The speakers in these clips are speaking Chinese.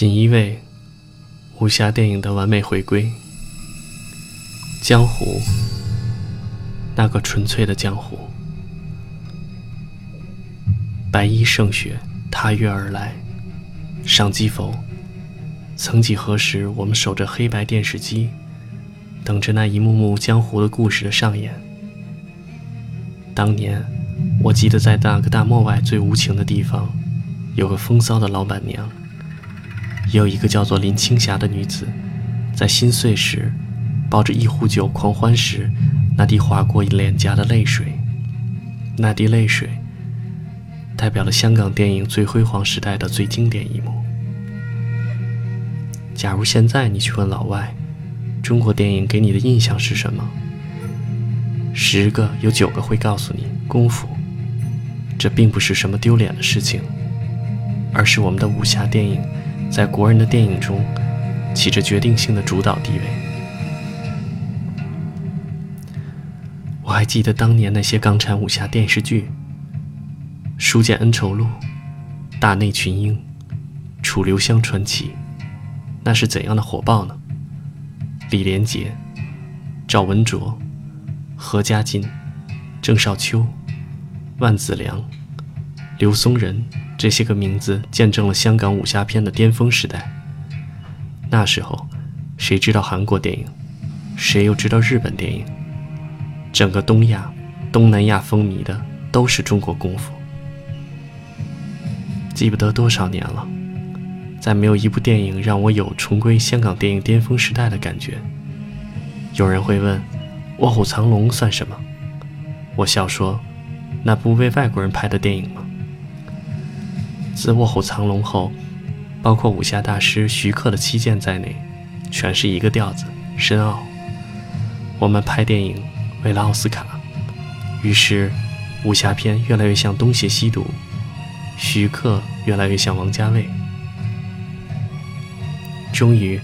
锦衣卫，武侠电影的完美回归。江湖，那个纯粹的江湖。白衣胜雪踏月而来，上机否？曾几何时，我们守着黑白电视机，等着那一幕幕江湖的故事的上演。当年，我记得在那个大漠外最无情的地方，有个风骚的老板娘。有一个叫做林青霞的女子，在心碎时，抱着一壶酒狂欢时，那滴划过脸颊的泪水，那滴泪水，代表了香港电影最辉煌时代的最经典一幕。假如现在你去问老外，中国电影给你的印象是什么？十个有九个会告诉你功夫。这并不是什么丢脸的事情，而是我们的武侠电影。在国人的电影中，起着决定性的主导地位。我还记得当年那些港产武侠电视剧，《书剑恩仇录》《大内群英》《楚留香传奇》，那是怎样的火爆呢？李连杰、赵文卓、何家劲、郑少秋、万梓良、刘松仁。这些个名字见证了香港武侠片的巅峰时代。那时候，谁知道韩国电影？谁又知道日本电影？整个东亚、东南亚风靡的都是中国功夫。记不得多少年了，再没有一部电影让我有重归香港电影巅峰时代的感觉。有人会问：“卧虎藏龙算什么？”我笑说：“那不为外国人拍的电影吗？”自《卧虎藏龙》后，包括武侠大师徐克的七剑在内，全是一个调子，深奥。我们拍电影为了奥斯卡，于是武侠片越来越像东邪西毒，徐克越来越像王家卫。终于，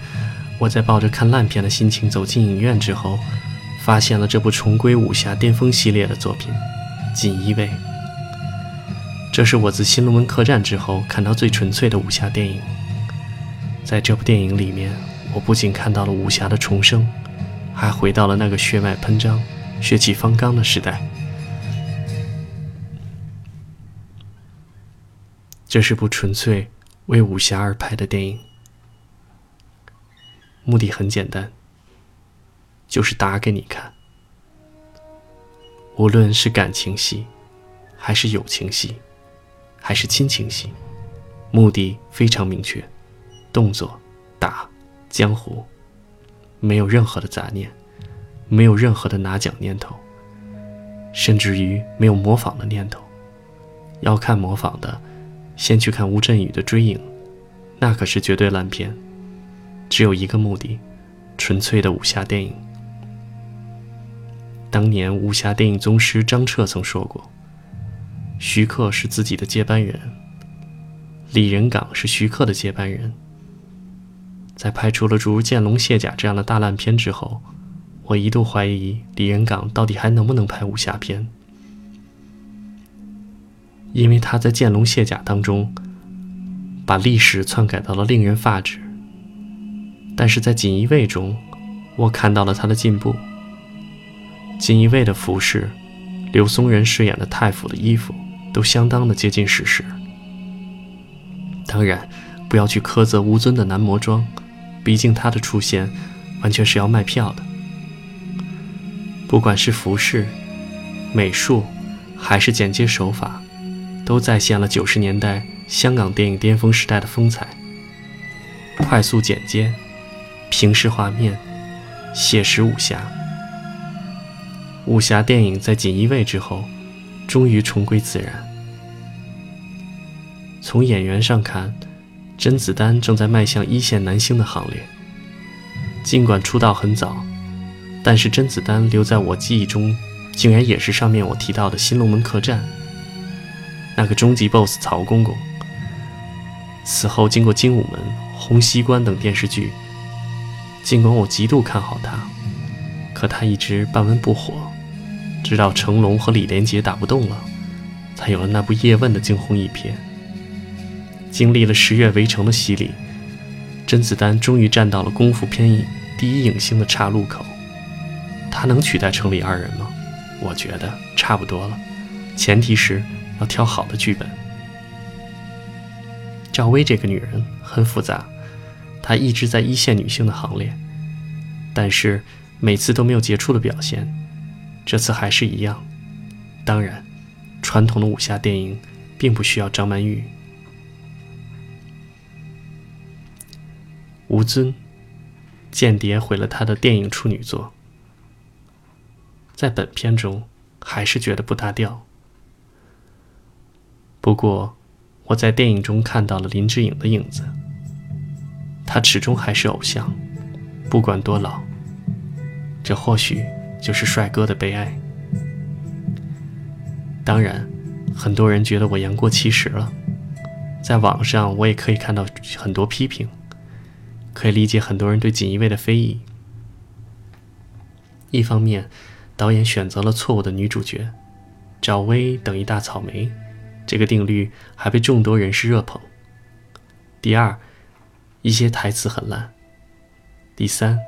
我在抱着看烂片的心情走进影院之后，发现了这部重归武侠巅峰系列的作品《锦衣卫》。这是我自《新龙门客栈》之后看到最纯粹的武侠电影。在这部电影里面，我不仅看到了武侠的重生，还回到了那个血脉喷张、血气方刚的时代。这是部纯粹为武侠而拍的电影，目的很简单，就是打给你看。无论是感情戏，还是友情戏。还是亲情戏，目的非常明确，动作打江湖，没有任何的杂念，没有任何的拿奖念头，甚至于没有模仿的念头。要看模仿的，先去看吴镇宇的《追影》，那可是绝对烂片。只有一个目的，纯粹的武侠电影。当年武侠电影宗师张彻曾说过。徐克是自己的接班人，李仁港是徐克的接班人。在拍出了诸如《剑龙卸甲》这样的大烂片之后，我一度怀疑李仁港到底还能不能拍武侠片，因为他在《剑龙卸甲》当中把历史篡改到了令人发指。但是在《锦衣卫》中，我看到了他的进步。《锦衣卫》的服饰，刘松仁饰演的太傅的衣服。都相当的接近史实。当然，不要去苛责吴尊的男模装，毕竟他的出现完全是要卖票的。不管是服饰、美术，还是剪接手法，都再现了九十年代香港电影巅峰时代的风采。快速剪接、平视画面、写实武侠，武侠电影在锦衣卫之后，终于重归自然。从演员上看，甄子丹正在迈向一线男星的行列。尽管出道很早，但是甄子丹留在我记忆中，竟然也是上面我提到的《新龙门客栈》那个终极 BOSS 曹公公。此后经过《精武门》《洪熙官》等电视剧，尽管我极度看好他，可他一直半温不火，直到成龙和李连杰打不动了，才有了那部《叶问》的惊鸿一瞥。经历了十月围城的洗礼，甄子丹终于站到了功夫片第一影星的岔路口。他能取代城里二人吗？我觉得差不多了，前提是要挑好的剧本。赵薇这个女人很复杂，她一直在一线女性的行列，但是每次都没有杰出的表现，这次还是一样。当然，传统的武侠电影并不需要张曼玉。吴尊，间谍毁了他的电影处女作。在本片中，还是觉得不搭调。不过，我在电影中看到了林志颖的影子。他始终还是偶像，不管多老。这或许就是帅哥的悲哀。当然，很多人觉得我言过其实了。在网上，我也可以看到很多批评，可以理解很多人对锦衣卫的非议。一方面，导演选择了错误的女主角，赵薇等一大草莓，这个定律还被众多人士热捧。第二，一些台词很烂。第三，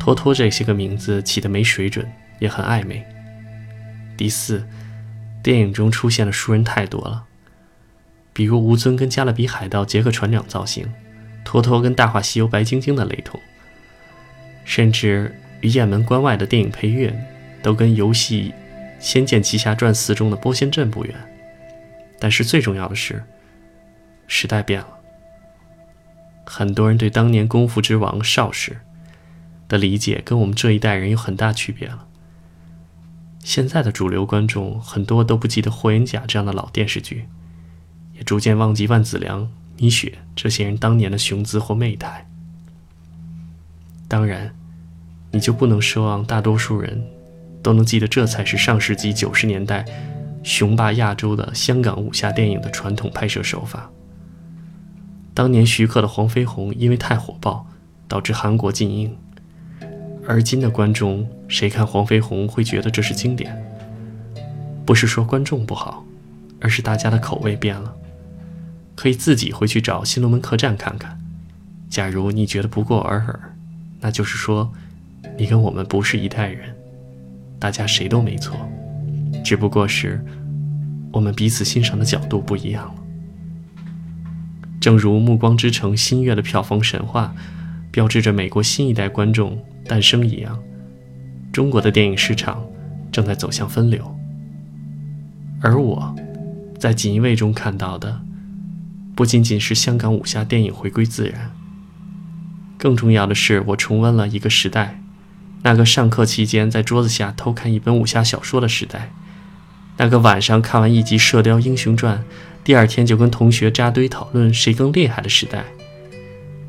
托托这些个名字起的没水准，也很暧昧。第四，电影中出现的熟人太多了，比如吴尊跟加勒比海盗杰克船长造型，托托跟大话西游白晶晶的雷同，甚至于雁门关外的电影配乐。都跟游戏《仙剑奇侠传四》中的波仙阵不远，但是最重要的是，时代变了。很多人对当年功夫之王邵氏的理解跟我们这一代人有很大区别了。现在的主流观众很多都不记得《霍元甲》这样的老电视剧，也逐渐忘记万梓良、米雪这些人当年的雄姿或媚态。当然，你就不能奢望大多数人。都能记得，这才是上世纪九十年代雄霸亚洲的香港武侠电影的传统拍摄手法。当年徐克的《黄飞鸿》因为太火爆，导致韩国禁映。而今的观众谁看《黄飞鸿》会觉得这是经典？不是说观众不好，而是大家的口味变了。可以自己回去找《新龙门客栈》看看。假如你觉得不过尔尔，那就是说你跟我们不是一代人。大家谁都没错，只不过是我们彼此欣赏的角度不一样了。正如《暮光之城》新月的票房神话，标志着美国新一代观众诞生一样，中国的电影市场正在走向分流。而我，在《锦衣卫》中看到的，不仅仅是香港武侠电影回归自然，更重要的是，我重温了一个时代。那个上课期间在桌子下偷看一本武侠小说的时代，那个晚上看完一集《射雕英雄传》，第二天就跟同学扎堆讨论谁更厉害的时代，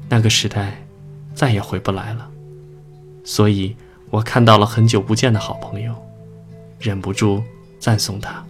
那个时代再也回不来了。所以我看到了很久不见的好朋友，忍不住赞颂他。